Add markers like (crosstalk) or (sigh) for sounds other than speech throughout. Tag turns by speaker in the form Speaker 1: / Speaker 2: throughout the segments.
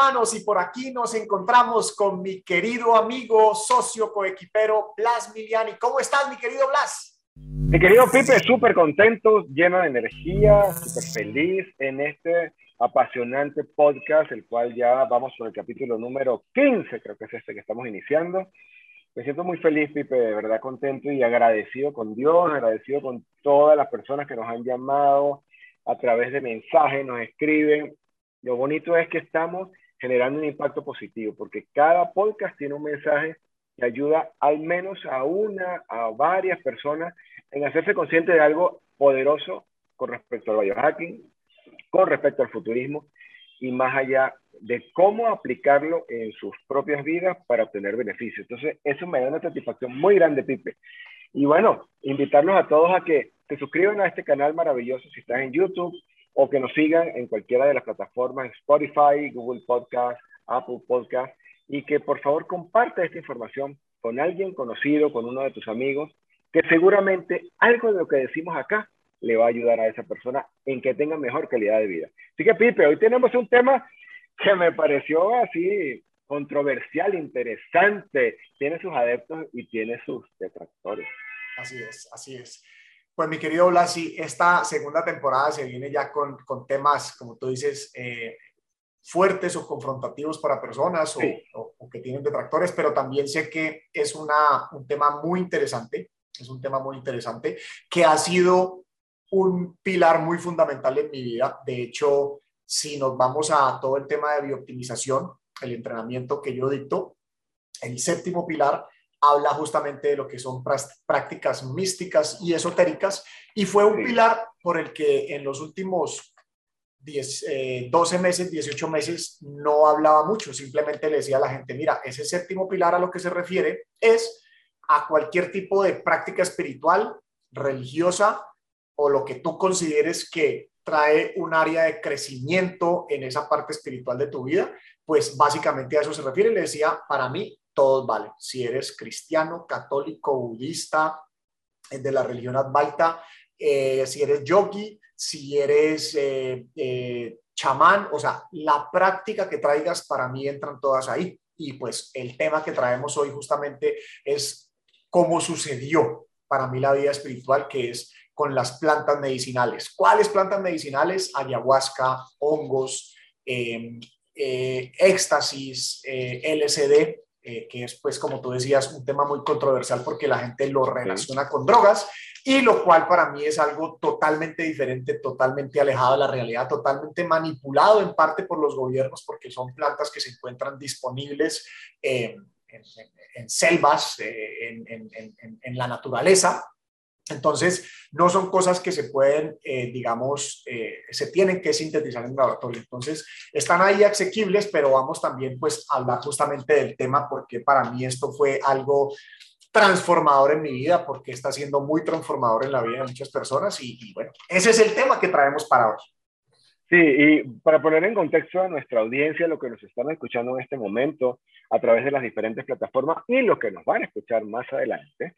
Speaker 1: Superhumanos, y por aquí nos encontramos con mi querido amigo, socio, coequipero, Blas Miliani. ¿Cómo estás, mi querido Blas?
Speaker 2: Mi querido Pipe, súper contento, lleno de energía, súper feliz en este apasionante podcast, el cual ya vamos por el capítulo número 15, creo que es este que estamos iniciando. Me siento muy feliz, Pipe, de verdad contento y agradecido con Dios, agradecido con todas las personas que nos han llamado a través de mensajes, nos escriben. Lo bonito es que estamos generando un impacto positivo, porque cada podcast tiene un mensaje que ayuda al menos a una, a varias personas en hacerse consciente de algo poderoso con respecto al biohacking, con respecto al futurismo y más allá de cómo aplicarlo en sus propias vidas para obtener beneficios. Entonces, eso me da una satisfacción muy grande, Pipe. Y bueno, invitarlos a todos a que se suscriban a este canal maravilloso si estás en YouTube o que nos sigan en cualquiera de las plataformas, Spotify, Google Podcast, Apple Podcast, y que por favor comparte esta información con alguien conocido, con uno de tus amigos, que seguramente algo de lo que decimos acá le va a ayudar a esa persona en que tenga mejor calidad de vida. Así que, Pipe, hoy tenemos un tema que me pareció así controversial, interesante. Tiene sus adeptos y tiene sus detractores.
Speaker 1: Así es, así es. Pues mi querido Blasi, esta segunda temporada se viene ya con, con temas, como tú dices, eh, fuertes o confrontativos para personas o, o, que tienen detractores, pero también sé que es una, un tema muy interesante, es un tema muy interesante que ha sido un pilar muy fundamental en mi vida. De hecho, si nos vamos a todo el tema de biooptimización, el entrenamiento que yo dicto, el séptimo pilar habla justamente de lo que son prácticas místicas y esotéricas y fue un pilar por el que en los últimos 10, 12 eh, meses, 18 meses no hablaba mucho, simplemente le decía a la gente, mira, ese séptimo pilar a lo que se refiere es a cualquier tipo de práctica espiritual, religiosa o lo que tú consideres que trae un área de crecimiento en esa parte espiritual de tu vida, pues básicamente a eso se refiere. Le decía, para mí, todos vale. Si eres cristiano, católico, budista, de la religión Advaita, eh, si eres yogi, si eres eh, eh, chamán, o sea, la práctica que traigas para mí entran todas ahí. Y pues el tema que traemos hoy justamente es cómo sucedió para mí la vida espiritual, que es con las plantas medicinales. ¿Cuáles plantas medicinales? Ayahuasca, hongos, em, eh, éxtasis, eh, LSD, eh, que es, pues, como tú decías, un tema muy controversial porque la gente lo relaciona con drogas y lo cual para mí es algo totalmente diferente, totalmente alejado de la realidad, totalmente manipulado en parte por los gobiernos porque son plantas que se encuentran disponibles en, selvas, en la naturaleza entonces, no son cosas que se pueden, eh, digamos, eh, se tienen que sintetizar en laboratorio. Entonces, están ahí asequibles, pero vamos también pues a hablar justamente del tema porque para mí esto fue algo transformador en mi vida, porque está siendo muy transformador en la vida de muchas personas y, y bueno, ese es el tema que traemos para hoy.
Speaker 2: Sí, y para poner en contexto a nuestra audiencia, lo que nos están escuchando en este momento a través de las diferentes plataformas y lo que nos van a escuchar más adelante,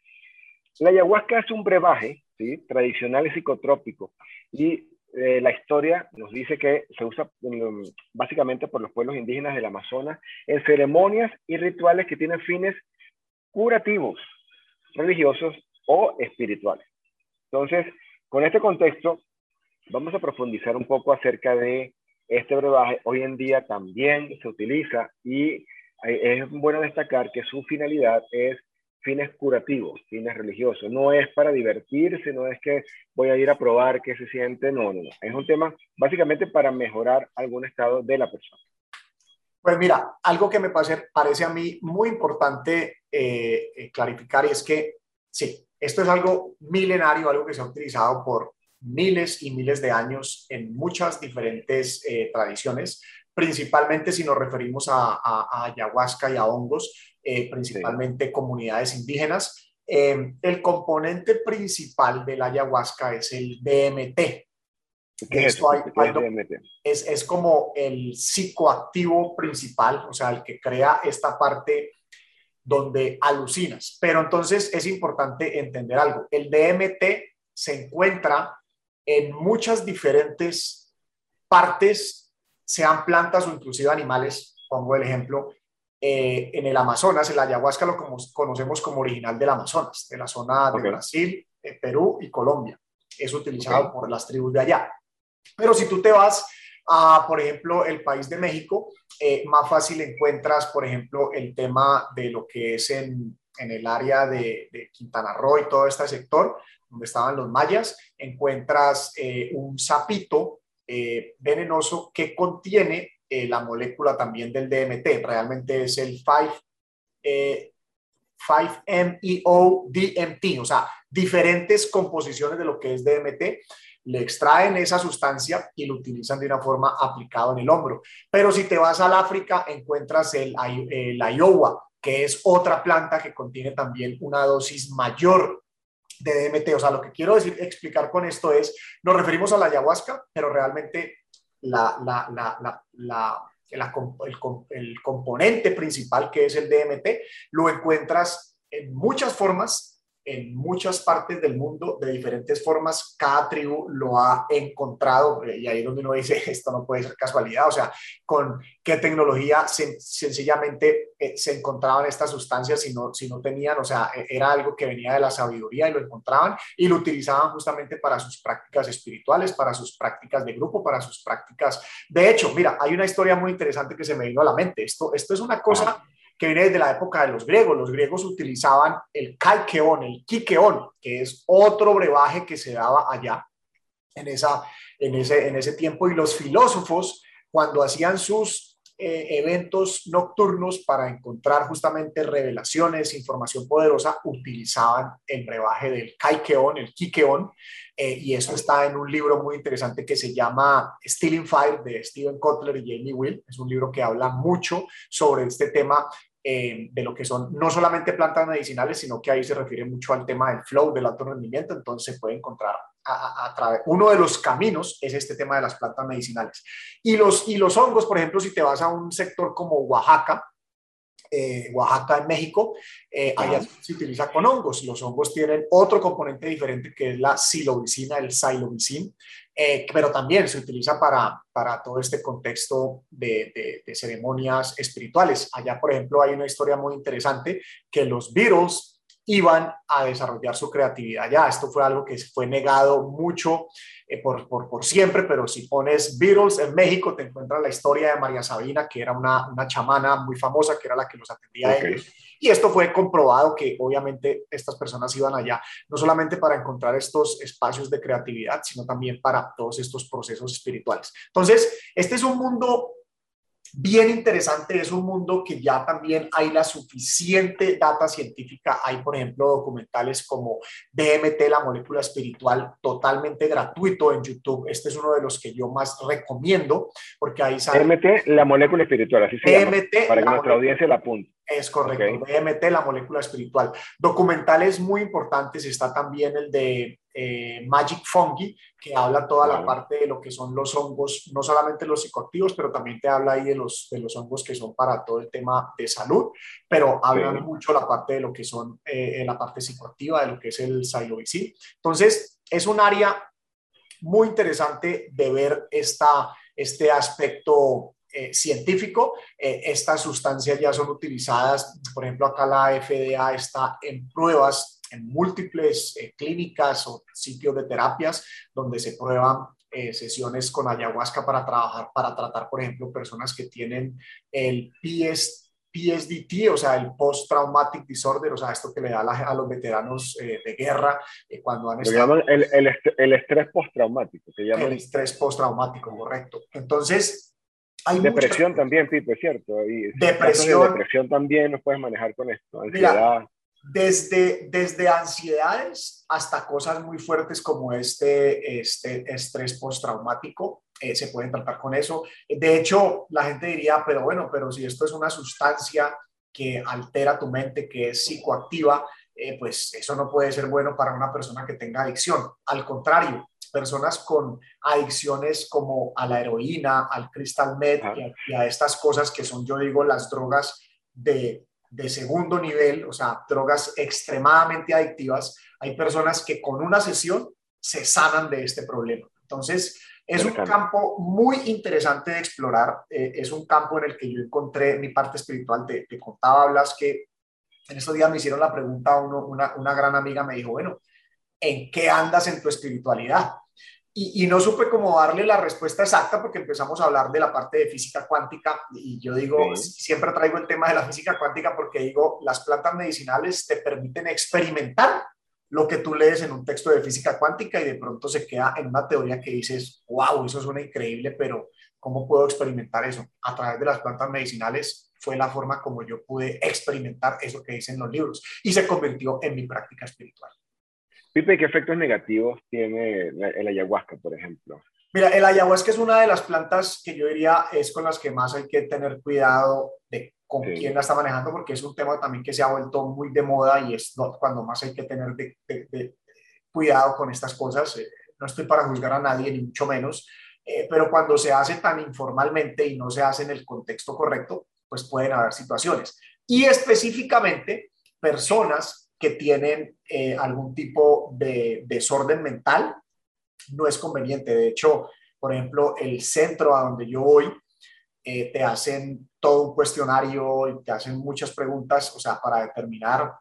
Speaker 2: la ayahuasca es un brebaje ¿sí? tradicional y psicotrópico y eh, la historia nos dice que se usa mm, básicamente por los pueblos indígenas del Amazonas en ceremonias y rituales que tienen fines curativos, religiosos o espirituales. Entonces, con este contexto, vamos a profundizar un poco acerca de este brebaje. Hoy en día también se utiliza y eh, es bueno destacar que su finalidad es fines curativos, fines religiosos. No es para divertirse, no es que voy a ir a probar qué se siente, no, no, no. Es un tema básicamente para mejorar algún estado de la persona.
Speaker 1: Pues mira, algo que me parece, parece a mí muy importante eh, eh, clarificar es que sí, esto es algo milenario, algo que se ha utilizado por miles y miles de años en muchas diferentes eh, tradiciones, principalmente si nos referimos a ayahuasca y a hongos, eh, principalmente comunidades indígenas. Eh, el componente principal de la ayahuasca es el DMT. es, es, es, como el psicoactivo principal, o sea, el que crea esta parte donde alucinas. Pero entonces es importante entender algo. El DMT se encuentra en muchas diferentes partes sean plantas o inclusive animales, pongo el ejemplo, eh, en el Amazonas, el ayahuasca lo conocemos como original del Amazonas, de la zona de Brasil, eh, Perú y Colombia. Es utilizado por las tribus de allá. Pero si tú te vas a, por ejemplo, el país de México, eh, más fácil encuentras, por ejemplo, el tema de lo que es en, en el área de, de, Quintana Roo y todo este sector, donde estaban los mayas, encuentras un sapito eh, venenoso que contiene eh, la molécula también del DMT. Realmente es el 5, eh, 5-MeO-DMT, o sea, diferentes composiciones de lo que es DMT le extraen esa sustancia y lo utilizan de una forma aplicada en el hombro. Pero si te vas al África, encuentras el, el Iowa, que es otra planta que contiene también una dosis mayor de DMT. O sea, lo que quiero decir, explicar con esto es, nos referimos a la ayahuasca, pero realmente la, la, la, el, el, componente principal que es el DMT lo encuentras en muchas formas en muchas partes del mundo de diferentes formas. Cada tribu lo ha encontrado y ahí es donde uno dice, (laughs) esto no puede ser casualidad, o sea, con qué tecnología sencillamente eh, se encontraban estas sustancias si no, si no tenían, o sea, e, era algo que venía de la sabiduría y lo encontraban y lo utilizaban justamente para sus prácticas espirituales, para sus prácticas de grupo, para sus prácticas. De hecho, mira, hay una historia muy interesante que se me vino a la mente. Esto, esto es una cosa que viene desde la época de los griegos. Los griegos utilizaban el calqueón, el quiqueón, que es otro brebaje que se daba allá en, esa, en, ese, en ese tiempo. Y los filósofos, cuando hacían sus eh, eventos nocturnos para encontrar justamente revelaciones, información poderosa, utilizaban el brebaje del calqueón, el quiqueón, eh, y eso está en un libro muy interesante que se llama Stealing Fire de Steven Kotler y Jamie Will. Es un libro que habla mucho sobre este tema eh, de lo que son no solamente plantas medicinales, sino que ahí se refiere mucho al tema del flow, del alto rendimiento, entonces se puede encontrar a, través, uno de los caminos es este tema de las plantas medicinales. Y los, y los hongos, por ejemplo, si te vas a un sector como Oaxaca, eh, Oaxaca en México, eh, allá se utiliza con hongos. Los hongos tienen otro componente diferente que es la silobicina, el silobicin, eh, pero también se utiliza para, para todo este contexto de, de, ceremonias espirituales. Allá, por ejemplo, hay una historia muy interesante que los Beatles iban a desarrollar su creatividad ya. Esto fue algo que fue negado mucho eh, por, por, por, siempre, pero si pones Beatles en México, te encuentras la historia de María Sabina, que era una, una chamana muy famosa, que era la que los atendía a ellos y esto fue comprobado que obviamente estas personas iban allá, no solamente para encontrar estos espacios de creatividad, sino también para todos estos procesos espirituales. Entonces, este es un mundo bien interesante, es un mundo que ya también hay la suficiente data científica, hay por ejemplo documentales como DMT, la molécula espiritual, totalmente gratuito en YouTube, este es uno de los que yo más recomiendo, porque ahí
Speaker 2: sale... DMT, la molécula espiritual, así se DMT, para que nuestra audiencia la apunte.
Speaker 1: Es correcto, DMT, la molécula espiritual. Documentales muy importantes, está también el de eh, Magic Fungi, que habla toda la parte de lo que son los hongos, no solamente los psicoactivos, pero también te habla ahí de los, de los hongos que son para todo el tema de salud, pero habla mucho la parte de lo que son eh, la parte psicoactiva, de lo que es el psilocybin. Entonces, es un área muy interesante de ver esta, este aspecto eh, científico. estas sustancias ya son utilizadas, por ejemplo, acá la FDA está en pruebas en múltiples eh, clínicas o sitios de terapias donde se prueban eh, sesiones con ayahuasca para trabajar, para tratar, por ejemplo, personas que tienen el PS, PSDT, o sea, el Post Traumatic Disorder, o sea, esto que le da a, los veteranos eh, de guerra cuando han
Speaker 2: estado... el, el, el, estrés postraumático.
Speaker 1: El estrés postraumático, correcto. Entonces,
Speaker 2: hay depresión también, Pipe, ¿cierto?
Speaker 1: Y depresión.
Speaker 2: depresión también nos puedes manejar con esto. Ansiedad
Speaker 1: desde, desde ansiedades hasta cosas muy fuertes como este, este estrés postraumático, eh, se pueden tratar con eso. De hecho, la gente diría, pero bueno, pero si esto es una sustancia que altera tu mente, que es psicoactiva, eh, pues eso no puede ser bueno para una persona que tenga adicción. Al contrario, personas con adicciones como a la heroína, al crystal meth y a estas cosas que son, yo digo, las drogas de de segundo nivel, o sea, drogas extremadamente adictivas, hay personas que con una sesión se sanan de este problema. Entonces, Es un campo muy interesante de explorar. Eh, es un campo en el que yo encontré mi parte espiritual. Te, te contaba, Blas, que en estos días me hicieron la pregunta, uno, una, una gran amiga me dijo, bueno, ¿en qué andas en tu espiritualidad? Y, no supe cómo darle la respuesta exacta porque empezamos a hablar de la parte de física cuántica y yo digo, siempre traigo el tema de la física cuántica porque digo, las plantas medicinales te permiten experimentar lo que tú lees en un texto de física cuántica y de pronto se queda en una teoría que dices, wow, eso suena increíble, pero ¿cómo puedo experimentar eso? A través de las plantas medicinales fue la forma como yo pude experimentar eso que dicen los libros y se convirtió en mi práctica espiritual.
Speaker 2: Pipe, ¿qué efectos negativos tiene el ayahuasca, por ejemplo?
Speaker 1: Mira, el ayahuasca es una de las plantas que yo diría es con las que más hay que tener cuidado de con quién la está manejando, porque es un tema también que se ha vuelto muy de moda y es cuando más hay que tener de, cuidado con estas cosas. Eh, no estoy para juzgar a nadie, ni mucho menos, eh, pero cuando se hace tan informalmente y no se hace en el contexto correcto, pues pueden haber situaciones. Y específicamente, personas que tienen eh, algún tipo de desorden mental, no es conveniente. De hecho, por ejemplo, el centro a donde yo voy, eh, te hacen todo un cuestionario y te hacen muchas preguntas, o sea, para determinar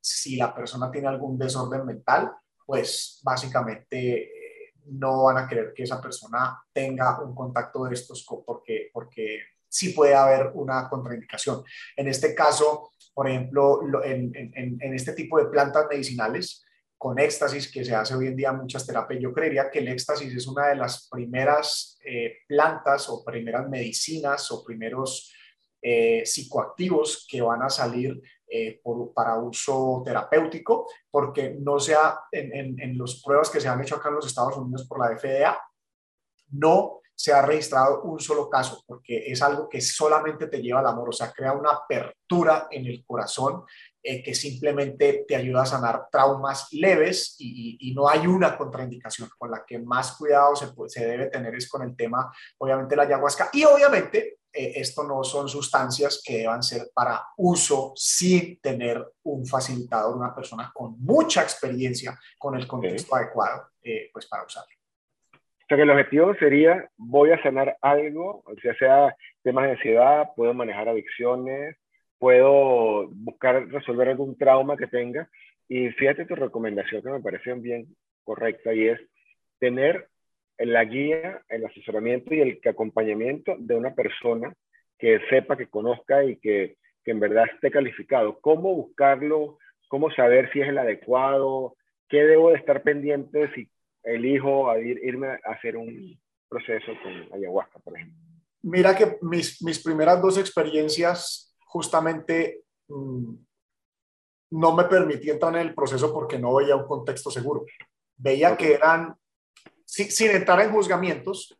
Speaker 1: si la persona tiene algún desorden mental, pues básicamente eh, no van a querer que esa persona tenga un contacto de estos porque, porque sí puede haber una contraindicación. En este caso, por ejemplo, en, en, este tipo de plantas medicinales, con éxtasis, que se hace hoy en día muchas terapias, yo creería que el éxtasis es una de las primeras eh, plantas o primeras medicinas o primeros eh, psicoactivos que van a salir eh, para uso terapéutico, porque no sea en, en las pruebas que se han hecho acá en los Estados Unidos por la FDA, no se ha registrado un solo caso, porque es algo que solamente te lleva al amor, o sea, crea una apertura en el corazón eh, que simplemente te ayuda a sanar traumas leves y, no hay una contraindicación. Con la que más cuidado se, se debe tener es con el tema, obviamente, la ayahuasca. Y obviamente, eh, esto no son sustancias que deban ser para uso sin tener un facilitador, una persona con mucha experiencia con el contexto adecuado, eh, pues para usarlo.
Speaker 2: O sea que el objetivo sería, voy a sanar algo, o sea, sea temas de ansiedad, puedo manejar adicciones, puedo buscar resolver algún trauma que tenga. Y fíjate tu recomendación que me parece bien correcta y es tener la guía, el asesoramiento y el acompañamiento de una persona que sepa, que conozca y que, que en verdad esté calificado. ¿Cómo buscarlo? ¿Cómo saber si es el adecuado? ¿Qué debo de estar pendiente si elijo a ir, irme a hacer un proceso con ayahuasca, por ejemplo?
Speaker 1: Mira que mis, mis primeras dos experiencias justamente mm, no me permití entrar en el proceso porque no veía un contexto seguro. Veía que eran, sin entrar en juzgamientos,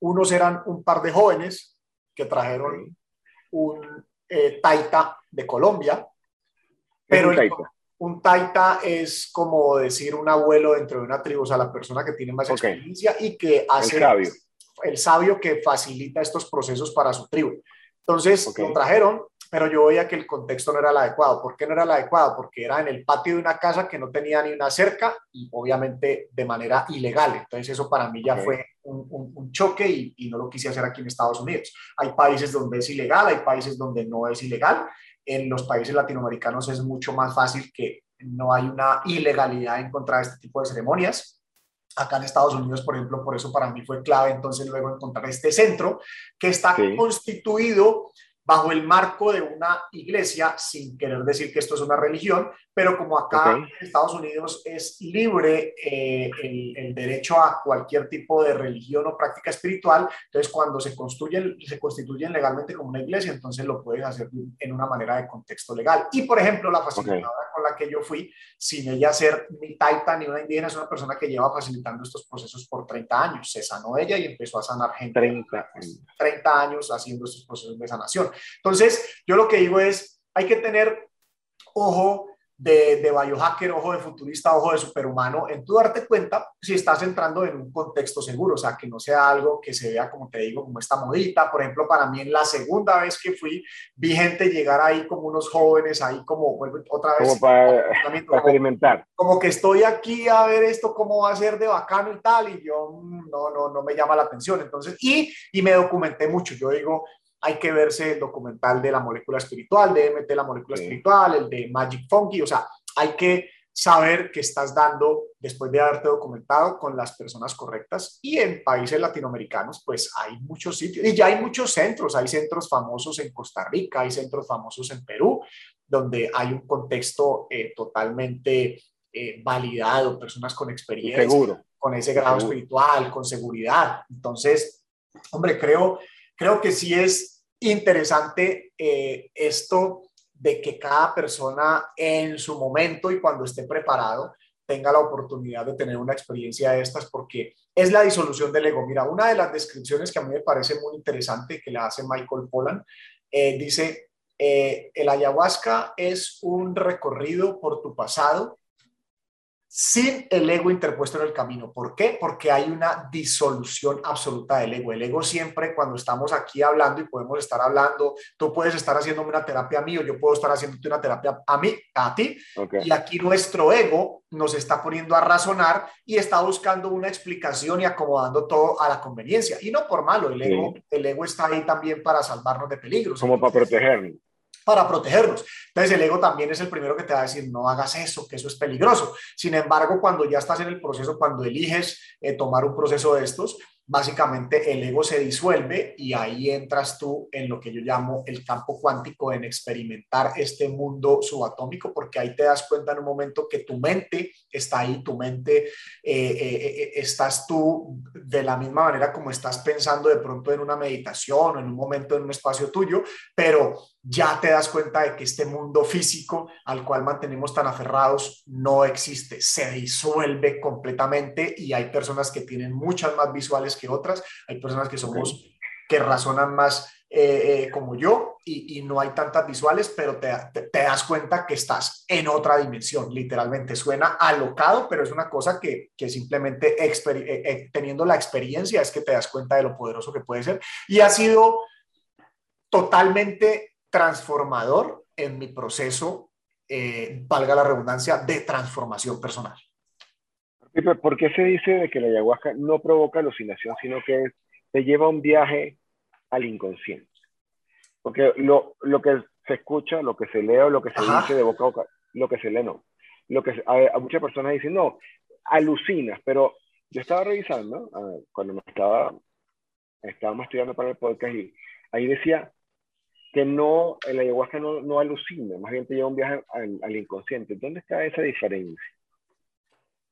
Speaker 1: unos eran un par de jóvenes que trajeron un eh, taita de Colombia, pero el, un taita es como decir un abuelo dentro de una tribu, o sea, la persona que tiene más experiencia y que hace el sabio. el sabio que facilita estos procesos para su tribu. Entonces lo trajeron, pero yo veía que el contexto no era el adecuado. ¿Por qué no era el adecuado? Porque era en el patio de una casa que no tenía ni una cerca y obviamente de manera ilegal. Entonces eso para mí ya fue un, choque y, y, no lo quise hacer aquí en Estados Unidos. Hay países donde es ilegal, hay países donde no es ilegal en los países latinoamericanos es mucho más fácil que no hay una ilegalidad en contra de este tipo de ceremonias. Acá en Estados Unidos, por ejemplo, por eso para mí fue clave entonces luego encontrar este centro que está constituido bajo el marco de una iglesia, sin querer decir que esto es una religión, pero como acá en Estados Unidos es libre eh, el, derecho a cualquier tipo de religión o práctica espiritual, entonces cuando se construyen, se constituyen legalmente como una iglesia, entonces lo puedes hacer en una manera de contexto legal. Y por ejemplo, la facilitadora con la que yo fui, sin ella ser ni taita ni una indígena, es una persona que lleva facilitando estos procesos por 30 años. Se sanó ella y empezó a sanar gente.
Speaker 2: 30
Speaker 1: 30 años haciendo estos procesos de sanación. Entonces, yo lo que digo es, hay que tener ojo de, de biohacker, ojo de futurista, ojo de superhumano, en tu darte cuenta si estás entrando en un contexto seguro, o sea, que no sea algo que se vea, como te digo, como esta modita. Por ejemplo, para mí en la segunda vez que fui, vi gente llegar ahí como unos jóvenes, ahí como, otra vez.
Speaker 2: Como para, experimentar.
Speaker 1: Como que estoy aquí a ver esto, cómo va a ser de bacano y tal, y yo mm, no, no, no me llama la atención. Entonces, y, y me documenté mucho. Yo digo, hay que verse el documental de la molécula espiritual, de MT, la molécula espiritual, el de Magic Funky, o sea, hay que saber que estás dando después de haberte documentado con las personas correctas y en países latinoamericanos pues hay muchos sitios y ya hay muchos centros, hay centros famosos en Costa Rica, hay centros famosos en Perú, donde hay un contexto eh, totalmente eh, validado, personas con experiencia,
Speaker 2: Seguro.
Speaker 1: con ese grado espiritual, con seguridad. Entonces, hombre, creo, creo que sí es interesante eh, esto de que cada persona en su momento y cuando esté preparado tenga la oportunidad de tener una experiencia de estas porque es la disolución del ego. Mira, una de las descripciones que a mí me parece muy interesante que le hace Michael Pollan, eh, dice, eh, el ayahuasca es un recorrido por tu pasado sin el ego interpuesto en el camino. ¿Por qué? Porque hay una disolución absoluta del ego. El ego siempre, cuando estamos aquí hablando y podemos estar hablando, tú puedes estar haciéndome una terapia a mí o yo puedo estar haciéndote una terapia a mí, a ti. Y aquí nuestro ego nos está poniendo a razonar y está buscando una explicación y acomodando todo a la conveniencia. Y no por malo, el ego, el ego está ahí también para salvarnos de peligros.
Speaker 2: Como para protegernos
Speaker 1: para protegernos. Entonces el ego también es el primero que te va a decir, no hagas eso, que eso es peligroso. Sin embargo, cuando ya estás en el proceso, cuando eliges eh, tomar un proceso de estos, básicamente el ego se disuelve y ahí entras tú en lo que yo llamo el campo cuántico, en experimentar este mundo subatómico, porque ahí te das cuenta en un momento que tu mente está ahí, tu mente, eh, eh, estás tú de la misma manera como estás pensando de pronto en una meditación o en un momento en un espacio tuyo, pero ya te das cuenta de que este mundo físico al cual mantenemos tan aferrados no existe, se disuelve completamente y hay personas que tienen muchas más visuales que otras, hay personas que somos, que razonan más eh, eh, como yo y, no hay tantas visuales, pero te, te, das cuenta que estás en otra dimensión, literalmente. Suena alocado, pero es una cosa que, que simplemente eh, teniendo la experiencia es que te das cuenta de lo poderoso que puede ser. Y ha sido totalmente transformador en mi proceso, valga la redundancia, de transformación personal.
Speaker 2: ¿Por qué se dice de que la ayahuasca no provoca alucinación, sino que te lleva a un viaje al inconsciente? Porque lo, lo que se escucha, lo que se lee o lo que se dice de boca a boca, lo que se lee no. Lo que a, muchas personas dicen, no, alucinas, pero yo estaba revisando ah, cuando me estaba, estábamos estudiando para el podcast y ahí decía que no, el ayahuasca no, no alucina, más bien te lleva un viaje al, al inconsciente. ¿Dónde está esa diferencia?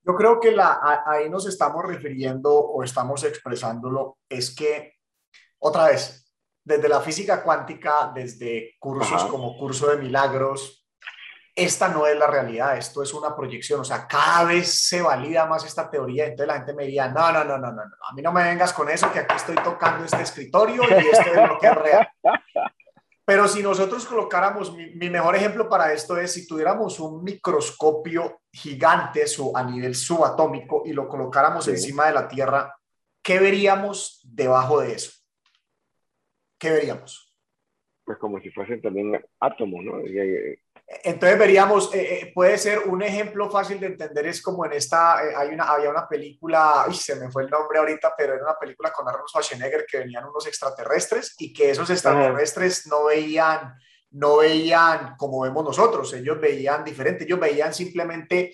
Speaker 1: Yo creo que la, ahí nos estamos refiriendo o estamos expresándolo, es que, otra vez, desde la física cuántica, desde cursos como curso de milagros, esta no es la realidad, esto es una proyección, o sea, cada vez se valida más esta teoría, entonces la gente me diría, no, no, no, no, no, no, a mí no me vengas con eso, que aquí estoy tocando este escritorio y esto es lo que es real. (laughs) Pero si nosotros colocáramos, mi, mejor ejemplo para esto es si tuviéramos un microscopio gigante a nivel subatómico y lo colocáramos encima de la Tierra, ¿qué veríamos debajo de eso? ¿Qué veríamos?
Speaker 2: Pues como si fuesen también átomos, ¿no?
Speaker 1: Entonces veríamos, eh, eh, puede ser un ejemplo fácil de entender, es como en esta, eh, hay una, había una película, uy, se me fue el nombre ahorita, pero era una película con Arnold Schwarzenegger que venían unos extraterrestres y que esos extraterrestres no veían, no veían como vemos nosotros, ellos veían diferente, ellos veían simplemente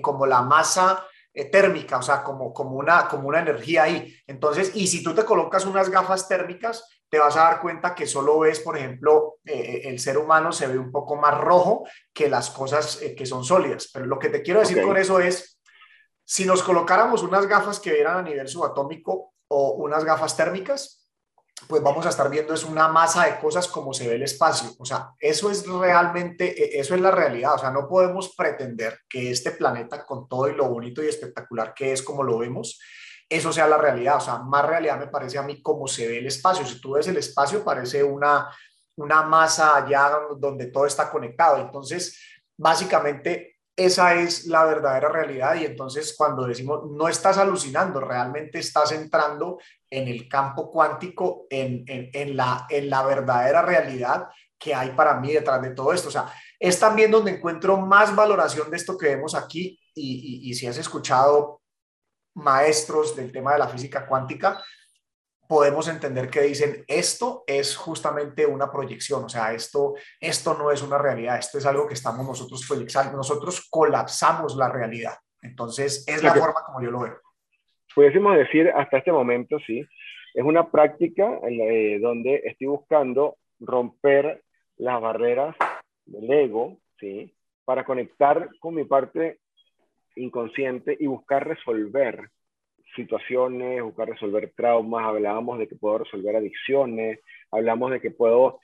Speaker 1: como la masa térmica, o sea, como, como, una, como una energía ahí. Entonces, y si tú te colocas unas gafas térmicas, te vas a dar cuenta que solo ves, por ejemplo, eh, eh, el ser humano se ve un poco más rojo que las cosas eh, que son sólidas. Pero lo que te quiero decir con eso es, si nos colocáramos unas gafas que vieran a nivel subatómico o unas gafas térmicas, pues vamos a estar viendo es una masa de cosas como se ve el espacio. O sea, eso es realmente, eso es la realidad. O sea, no podemos pretender que este planeta, con todo y lo bonito y espectacular que es como lo vemos, eso sea la realidad. O sea, más realidad me parece a mí como se ve el espacio. Si tú ves el espacio, parece una, una masa allá donde todo está conectado. Entonces, básicamente esa es la verdadera realidad y entonces cuando decimos no estás alucinando, realmente estás entrando en el campo cuántico, en, en, la, en la verdadera realidad que hay para mí detrás de todo esto. O sea, es también donde encuentro más valoración de esto que vemos aquí y, y si has escuchado maestros del tema de la física cuántica, podemos entender que dicen esto es justamente una proyección, o sea, esto, esto no es una realidad, esto es algo que estamos nosotros proyectando, nosotros colapsamos la realidad. Entonces, es la forma como yo lo veo.
Speaker 2: Pudiésemos decir hasta este momento, sí, es una práctica donde estoy buscando romper las barreras del ego, ¿sí? Para conectar con mi parte inconsciente y buscar resolver situaciones, buscar resolver traumas, hablábamos de que puedo resolver adicciones, hablamos de que puedo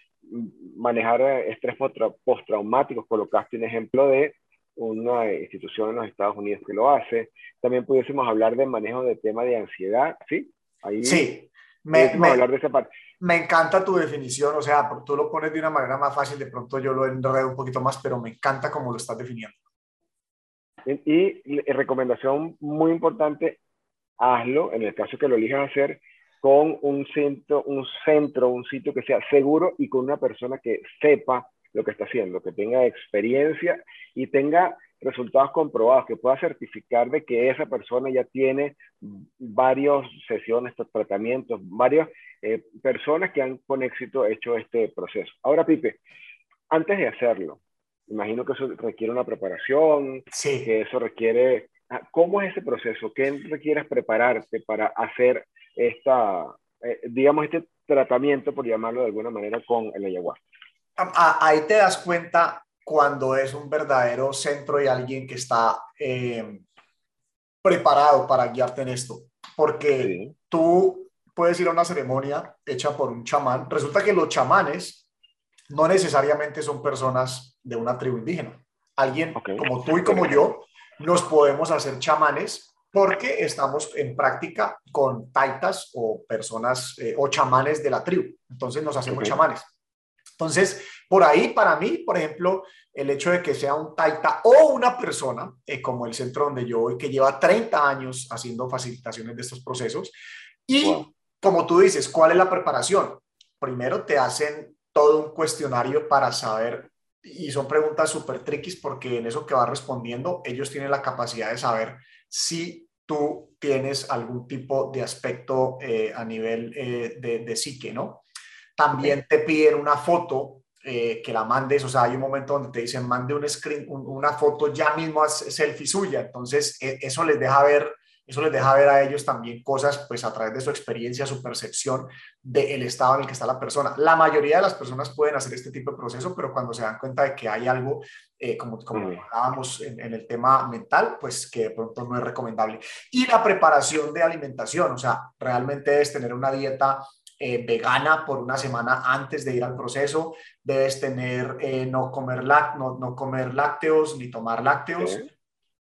Speaker 2: manejar estrés postraumáticos, colocaste un ejemplo de una institución en los Estados Unidos que lo hace. También pudiésemos hablar de manejo de tema de ansiedad, ¿sí?
Speaker 1: Ahí sí, me, hablar de esa parte. me encanta tu definición, o sea, tú lo pones de una manera más fácil, de pronto yo lo enredo un poquito más, pero me encanta cómo lo estás definiendo.
Speaker 2: Y, y recomendación muy importante, hazlo, en el caso que lo elijas hacer, con un centro, un centro, un sitio que sea seguro y con una persona que sepa lo que está haciendo, que tenga experiencia y tenga resultados comprobados, que pueda certificar de que esa persona ya tiene varias sesiones, tratamientos, varias eh, personas que han con éxito hecho este proceso. Ahora, Pipe, antes de hacerlo, imagino que eso requiere una preparación,
Speaker 1: sí.
Speaker 2: que eso requiere Ah, ¿Cómo es ese proceso? ¿Qué requieres prepararte para hacer esta, eh, digamos, este tratamiento, por llamarlo de alguna manera, con el ayahuasca?
Speaker 1: Ahí te das cuenta cuando es un verdadero centro y alguien que está eh, preparado para guiarte en esto. Porque tú puedes ir a una ceremonia hecha por un chamán. Resulta que los chamanes no necesariamente son personas de una tribu indígena. Alguien como tú y como yo nos podemos hacer chamanes porque estamos en práctica con taitas o personas eh, o chamanes de la tribu. Entonces nos hacemos chamanes. Entonces, por ahí, para mí, por ejemplo, el hecho de que sea un taita o una persona, eh, como el centro donde yo voy, que lleva 30 años haciendo facilitaciones de estos procesos, y como tú dices, ¿cuál es la preparación? Primero te hacen todo un cuestionario para saber y son preguntas súper triquis porque en eso que va respondiendo, ellos tienen la capacidad de saber si tú tienes algún tipo de aspecto eh, a nivel eh, de, de, psique, ¿no? También te piden una foto eh, que la mandes, o sea, hay un momento donde te dicen mande un screen, una foto ya mismo selfie suya, entonces e, eso les deja ver eso les deja ver a ellos también cosas, pues a través de su experiencia, su percepción del estado en el que está la persona. La mayoría de las personas pueden hacer este tipo de proceso, pero cuando se dan cuenta de que hay algo, eh, como, como mm. hablábamos en, el tema mental, pues que de pronto no es recomendable. Y la preparación de alimentación, o sea, realmente debes tener una dieta eh, vegana por una semana antes de ir al proceso, debes tener, eh, no, comer no, no, comer lácteos ni tomar lácteos.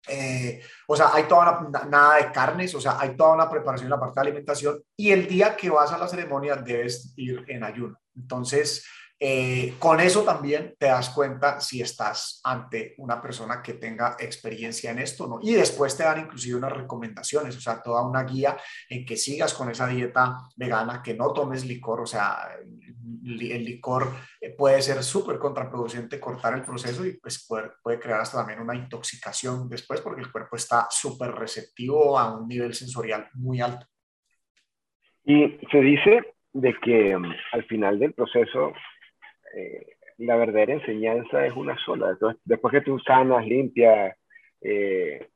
Speaker 1: Eh, o sea, hay toda una, nada de carnes, o sea, hay toda una preparación en la parte de alimentación y el día que vas a la ceremonia debes ir en ayuno. Entonces, eh, con eso también te das cuenta si estás ante una persona que tenga experiencia en esto, ¿no? Y después te dan inclusive unas recomendaciones, o sea, toda una guía en que sigas con esa dieta vegana, que no tomes licor, o sea, el licor eh, puede ser súper contraproducente cortar el proceso y pues puede, puede crear hasta también una intoxicación después porque el cuerpo está súper receptivo a un nivel sensorial muy alto.
Speaker 2: Y se dice de que mm, al final del proceso eh, la verdadera enseñanza es una sola. Entonces, después que tú sanas, limpias, eh,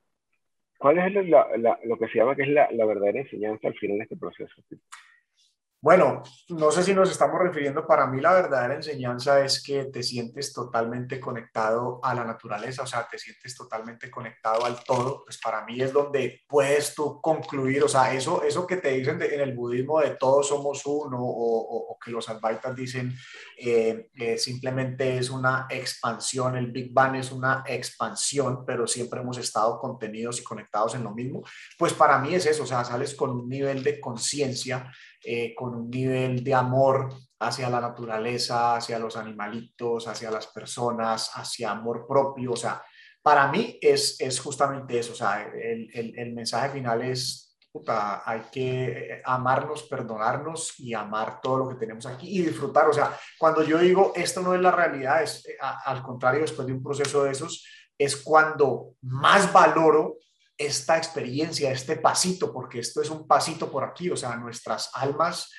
Speaker 2: ¿cuál es lo que se llama que es la, la verdadera enseñanza al final de este proceso?
Speaker 1: Bueno, no sé si nos estamos refiriendo, para mí la verdadera enseñanza es que te sientes totalmente conectado a la naturaleza, o sea, te sientes totalmente conectado al todo, pues para mí es donde puedes tú concluir, o sea, eso, eso que te dicen en el budismo de todos somos uno o, que los advaitas dicen eh, simplemente es una expansión, el Big Bang es una expansión, pero siempre hemos estado contenidos y conectados en lo mismo, pues para mí es eso, o sea, sales con un nivel de conciencia, eh, con un nivel de amor hacia la naturaleza, hacia los animalitos, hacia las personas, hacia amor propio. O sea, para mí es, es justamente eso. O sea, el, el, el mensaje final es, puta, hay que amarnos, perdonarnos y amar todo lo que tenemos aquí y disfrutar. O sea, cuando yo digo esto no es la realidad, es al contrario, después de un proceso de esos, es cuando más valoro esta experiencia, este pasito, porque esto es un pasito por aquí, o sea, nuestras almas,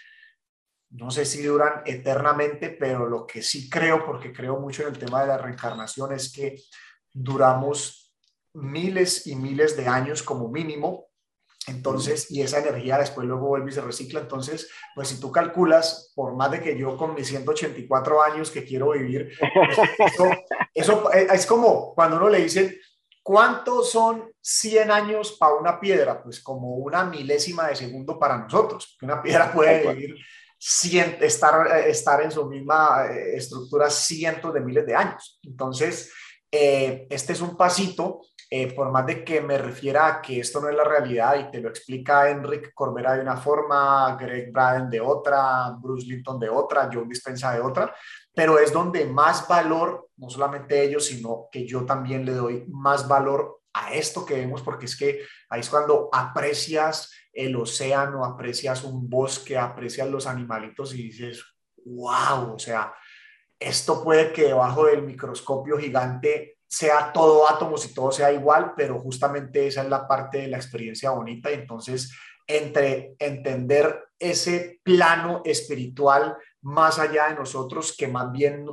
Speaker 1: no sé si duran eternamente, pero lo que sí creo, porque creo mucho en el tema de la reencarnación, es que duramos miles y miles de años como mínimo. Entonces, y esa energía después luego vuelve y se recicla. Entonces, pues si tú calculas, por más de que yo con mis 184 años que quiero vivir, pues, eso, eh, es como cuando uno le dicen, ¿cuántos son 100 años para una piedra? Pues como una milésima de segundo para nosotros. Una piedra puede vivir, estar, eh, estar en su misma eh, estructura cientos de miles de años. Entonces, este es un pasito, por más de que me refiera a que esto no es la realidad y te lo explica Enric Corbera de una forma, Greg Braden de otra, Bruce Linton de otra, Joe Dispensa de otra, pero es donde más valor, no solamente ellos, sino que yo también le doy más valor a esto que vemos, porque es que ahí es cuando aprecias el océano, aprecias un bosque, aprecias los animalitos y dices, wow, o sea, esto puede que debajo del microscopio gigante sea todo átomos y todo sea igual, pero justamente esa es la parte de la experiencia bonita. Entonces entre entender ese plano espiritual más allá de nosotros, que más bien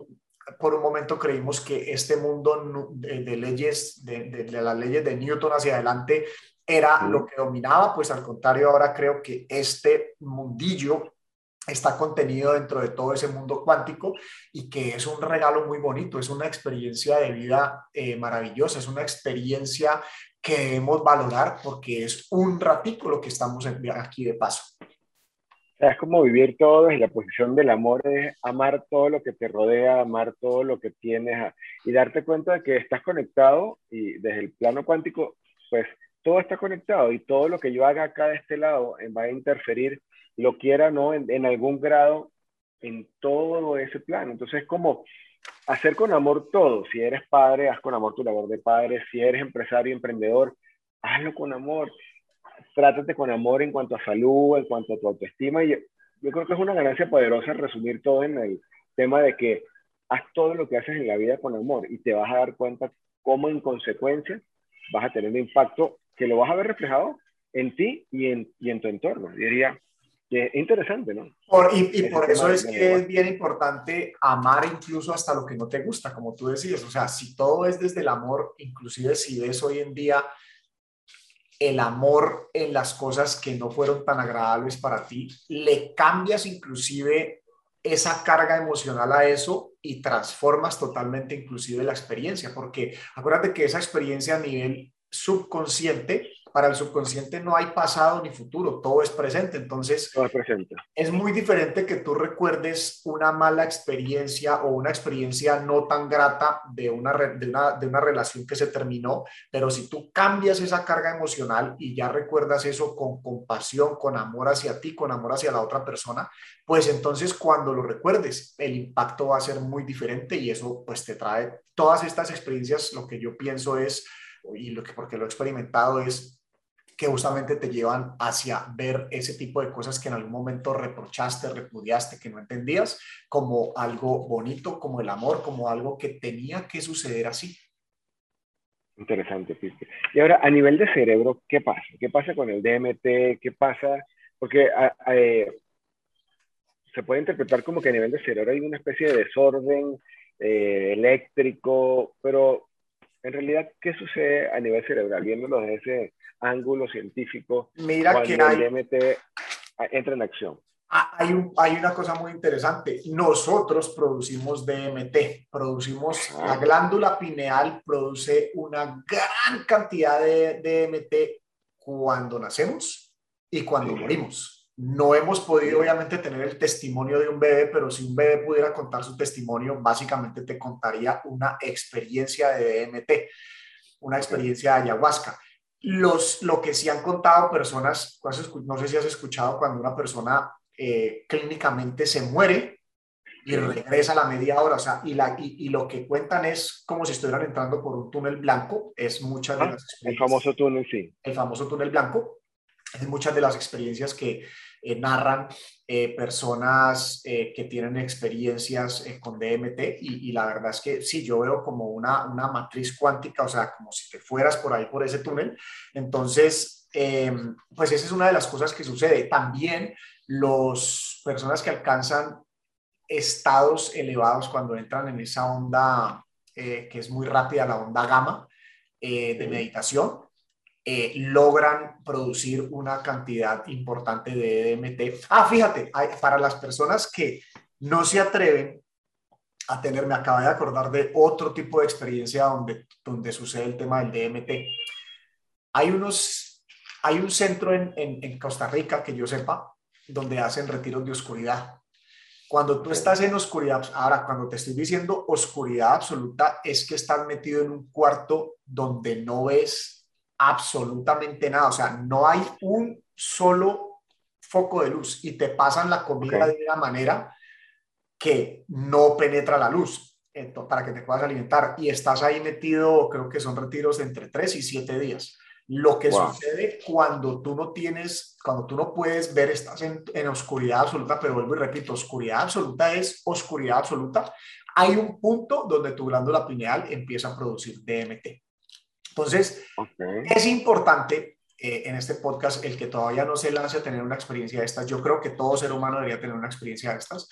Speaker 1: por un momento creímos que este mundo de, leyes, de, las leyes de Newton hacia adelante, era lo que dominaba, pues al contrario, ahora creo que este mundillo está contenido dentro de todo ese mundo cuántico y que es un regalo muy bonito, es una experiencia de vida eh, maravillosa, es una experiencia que debemos valorar porque es un ratico lo que estamos aquí de paso
Speaker 2: es como vivir todo y la posición del amor es amar todo lo que te rodea, amar todo lo que tienes y darte cuenta de que estás conectado y desde el plano cuántico, pues todo está conectado y todo lo que yo haga acá de este lado eh, va a interferir, lo quiera o no, en, en algún grado en todo ese plano. Entonces es como hacer con amor todo. Si eres padre, haz con amor tu labor de padre. Si eres empresario, emprendedor, hazlo con amor trátate con amor en cuanto a salud, en cuanto a tu autoestima. Y yo, creo que es una ganancia poderosa resumir todo en el tema de que haz todo lo que haces en la vida con amor y te vas a dar cuenta cómo en consecuencia vas a tener un impacto que lo vas a ver reflejado en ti y en, y en tu entorno. Diría que es interesante, ¿no?
Speaker 1: y, y por eso es que es bien importante amar incluso hasta lo que no te gusta, como tú decías. O sea, si todo es desde el amor, inclusive si ves hoy en día el amor en las cosas que no fueron tan agradables para ti, le cambias inclusive esa carga emocional a eso y transformas totalmente inclusive la experiencia, porque acuérdate que esa experiencia a nivel subconsciente para el subconsciente no hay pasado ni futuro, todo es presente. Entonces,
Speaker 2: todo es, presente.
Speaker 1: es muy diferente que tú recuerdes una mala experiencia o una experiencia no tan grata de una, de una, de una relación que se terminó, pero si tú cambias esa carga emocional y ya recuerdas eso con compasión, con amor hacia ti, con amor hacia la otra persona, pues entonces cuando lo recuerdes, el impacto va a ser muy diferente y eso pues te trae todas estas experiencias, lo que yo pienso es y lo que porque lo he experimentado es que justamente te llevan hacia ver ese tipo de cosas que en algún momento reprochaste, repudiaste, que no entendías, como algo bonito, como el amor, como algo que tenía que suceder así.
Speaker 2: Interesante, Piste. Y ahora, a nivel de cerebro, ¿qué pasa? ¿Qué pasa con el DMT? ¿Qué pasa? Porque eh, se puede interpretar como que a nivel de cerebro hay una especie de desorden eh, eléctrico, pero en realidad, ¿qué sucede a nivel cerebral? Viéndolo desde ese ángulo científico,
Speaker 1: Mira que hay,
Speaker 2: el DMT entra en acción.
Speaker 1: Ah, hay, un, hay una cosa muy interesante. Nosotros producimos DMT, producimos, la glándula pineal produce una gran cantidad de DMT cuando nacemos y cuando morimos. No hemos podido, obviamente, tener el testimonio de un bebé, pero si un bebé pudiera contar su testimonio, básicamente te contaría una experiencia de DMT, una experiencia de ayahuasca. Los, lo que sí han contado personas, no sé si has escuchado cuando una persona eh, clínicamente se muere y regresa a la media hora, o sea, y, la, y, lo que cuentan es como si estuvieran entrando por un túnel blanco, es muchas de
Speaker 2: ah, las El famoso túnel, sí.
Speaker 1: El famoso túnel blanco, es muchas de las experiencias que eh, narran eh, personas eh, que tienen experiencias con DMT y, la verdad es que sí, yo veo como una, una matriz cuántica, o sea, como si te fueras por ahí, por ese túnel. Entonces, pues esa es una de las cosas que sucede. También las personas que alcanzan estados elevados cuando entran en esa onda que es muy rápida, la onda gamma de meditación, eh, logran producir una cantidad importante de DMT. Ah, fíjate, para las personas que no se atreven a tener, me acabo de acordar de otro tipo de experiencia donde, donde sucede el tema del DMT. Hay, unos, hay un centro en, en, en Costa Rica, que yo sepa, donde hacen retiros de oscuridad. Cuando tú estás en oscuridad, ahora cuando te estoy diciendo oscuridad absoluta, es que estás metido en un cuarto donde no ves absolutamente nada, o sea, no hay un solo foco de luz y te pasan la comida de una manera que no penetra la luz para que te puedas alimentar y estás ahí metido, creo que son retiros de entre 3 y 7 días. Lo que sucede cuando tú no tienes, cuando tú no puedes ver, estás en, en oscuridad absoluta, pero vuelvo y repito, oscuridad absoluta es oscuridad absoluta. Hay un punto donde tu glándula pineal empieza a producir DMT. Entonces, es importante eh, en este podcast el que todavía no se lance a tener una experiencia de estas. Yo creo que todo ser humano debería tener una experiencia de estas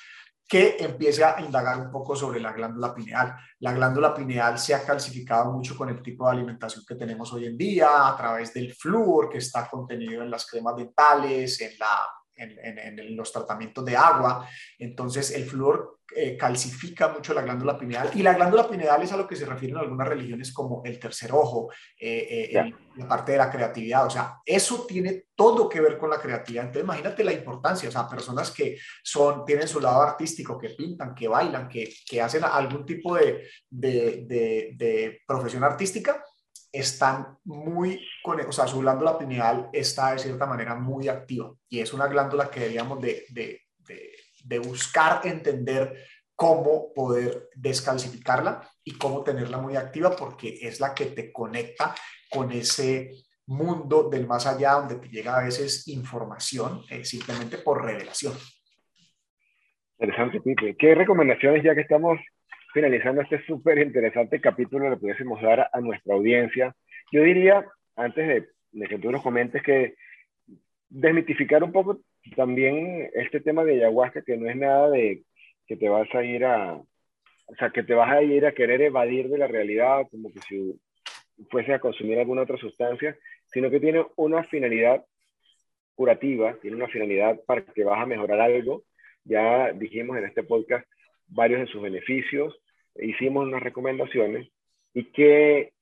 Speaker 1: que empiece a indagar un poco sobre la glándula pineal. La glándula pineal se ha calcificado mucho con el tipo de alimentación que tenemos hoy en día, a través del flúor que está contenido en las cremas dentales, en la en, los tratamientos de agua. Entonces, el flúor eh, calcifica mucho la glándula pineal y la glándula pineal es a lo que se refieren algunas religiones como el tercer ojo, eh, eh, la parte de la creatividad. O sea, eso tiene todo que ver con la creatividad. Entonces, imagínate la importancia. O sea, personas que son, tienen su lado artístico, que pintan, que bailan, que, que hacen algún tipo de, de, de, de profesión artística están muy, o sea, su glándula pineal está de cierta manera muy activa y es una glándula que deberíamos de, de, de, buscar entender cómo poder descalcificarla y cómo tenerla muy activa porque es la que te conecta con ese mundo del más allá donde te llega a veces información eh, simplemente por revelación.
Speaker 2: Interesante, Pipe. ¿Qué recomendaciones ya que estamos finalizando este súper interesante capítulo le pudiésemos dar a nuestra audiencia. Yo diría, antes de, que tú nos comentes, que desmitificar un poco también este tema de ayahuasca, que no es nada de que te vas a ir a, o sea, que te vas a ir a querer evadir de la realidad, como que si fuese a consumir alguna otra sustancia, sino que tiene una finalidad curativa, tiene una finalidad para que vas a mejorar algo. Ya dijimos en este podcast varios de sus beneficios, hicimos unas recomendaciones y qué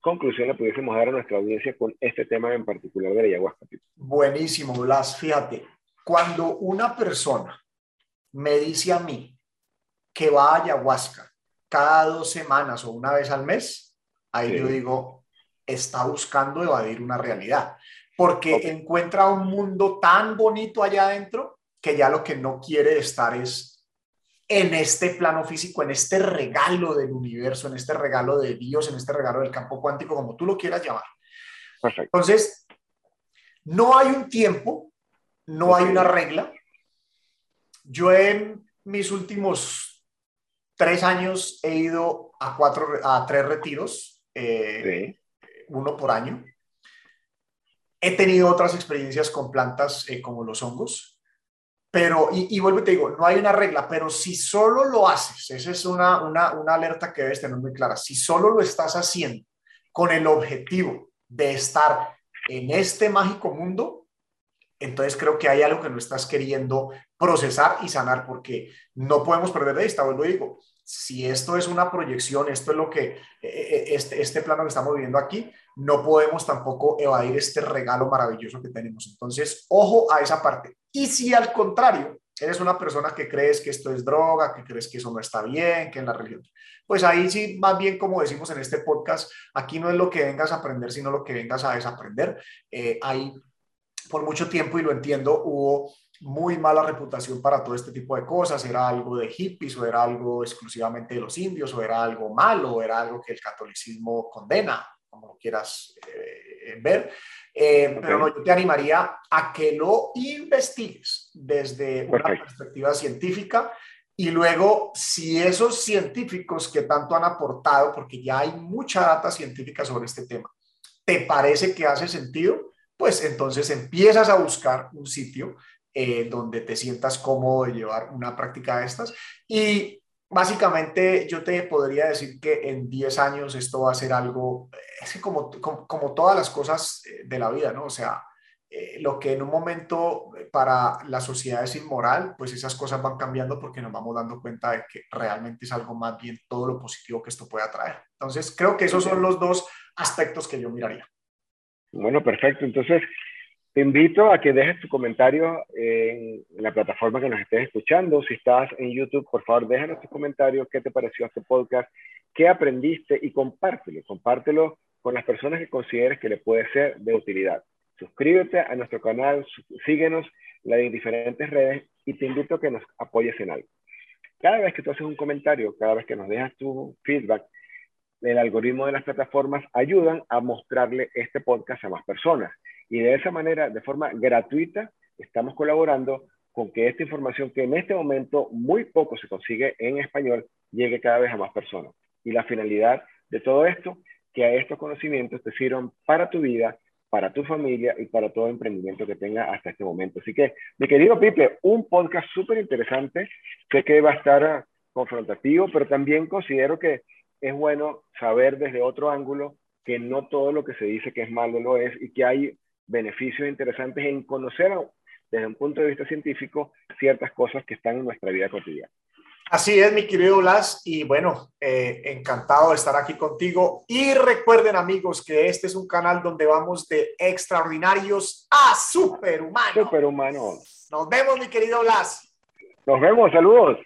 Speaker 2: conclusión le pudiésemos dar a nuestra audiencia con este tema en particular de la ayahuasca.
Speaker 1: Buenísimo, Blas. Fíjate, cuando una persona me dice a mí que va a ayahuasca cada dos semanas o una vez al mes, ahí yo digo, está buscando evadir una realidad, porque encuentra un mundo tan bonito allá adentro que ya lo que no quiere estar es en este plano físico, en este regalo del universo, en este regalo de Dios, en este regalo del campo cuántico, como tú lo quieras llamar. Entonces, no hay un tiempo, no hay una regla. Yo en mis últimos tres años he ido a, cuatro, a tres retiros, eh, uno por año. He tenido otras experiencias con plantas eh, como los hongos. Pero, y, vuelvo y te digo, no hay una regla, pero si solo lo haces, esa es una, una, una alerta que debes tener muy clara, si solo lo estás haciendo con el objetivo de estar en este mágico mundo, entonces creo que hay algo que no estás queriendo procesar y sanar porque no podemos perder de vista, vuelvo y digo, si esto es una proyección, esto es lo que, eh, eh, este, este plano que estamos viviendo aquí, no podemos tampoco evadir este regalo maravilloso que tenemos. Entonces, ojo a esa parte. Y si al contrario, eres una persona que crees que esto es droga, que crees que eso no está bien, que en la religión, pues ahí sí, más bien como decimos en este podcast, aquí no es lo que vengas a aprender, sino lo que vengas a desaprender. Eh, ahí, por mucho tiempo, y lo entiendo, hubo muy mala reputación para todo este tipo de cosas, era algo de hippies o era algo exclusivamente de los indios o era algo malo o era algo que el catolicismo condena, como lo quieras eh, ver. Eh, pero no, yo te animaría a que lo investigues desde una perspectiva científica y luego, si esos científicos que tanto han aportado, porque ya hay mucha data científica sobre este tema, te parece que hace sentido, pues entonces empiezas a buscar un sitio eh, donde te sientas cómodo de llevar una práctica de estas. Y básicamente yo te podría decir que en 10 años esto va a ser algo, es como, como, todas las cosas eh, de la vida, ¿no? O sea, eh, lo que en un momento para la sociedad es inmoral, pues esas cosas van cambiando porque nos vamos dando cuenta de que realmente es algo más bien todo lo positivo que esto puede atraer. Entonces, creo que esos son los dos aspectos que yo miraría.
Speaker 2: Bueno, perfecto. Entonces, te invito a que dejes tu comentario en la plataforma que nos estés escuchando. Si estás en YouTube, por favor, déjanos tu comentario. ¿Qué te pareció este podcast? ¿Qué aprendiste? Y compártelo. Compártelo con las personas que consideres que le puede ser de utilidad. Suscríbete a nuestro canal, síguenos en diferentes redes y te invito a que nos apoyes en algo. Cada vez que tú haces un comentario, cada vez que nos dejas tu feedback, el algoritmo de las plataformas ayudan a mostrarle este podcast a más personas. Y de esa manera, de forma gratuita, estamos colaborando con que esta información que en este momento muy poco se consigue en español llegue cada vez a más personas. Y la finalidad de todo esto, que a estos conocimientos te sirvan para tu vida, para tu familia y para todo emprendimiento que tenga hasta este momento. Así que, mi querido Pipe, un podcast súper interesante. Sé que va a estar confrontativo, pero también considero que es bueno saber desde otro ángulo que no todo lo que se dice que es malo lo es y que hay beneficios interesantes en conocer desde un punto de vista científico ciertas cosas que están en nuestra vida cotidiana.
Speaker 1: Así es, mi querido Blas, y bueno, eh, encantado de estar aquí contigo. Y recuerden, amigos, que este es un canal donde vamos de extraordinarios a superhumanos.
Speaker 2: Superhumanos.
Speaker 1: Nos vemos, mi querido Blas.
Speaker 2: Nos vemos, saludos.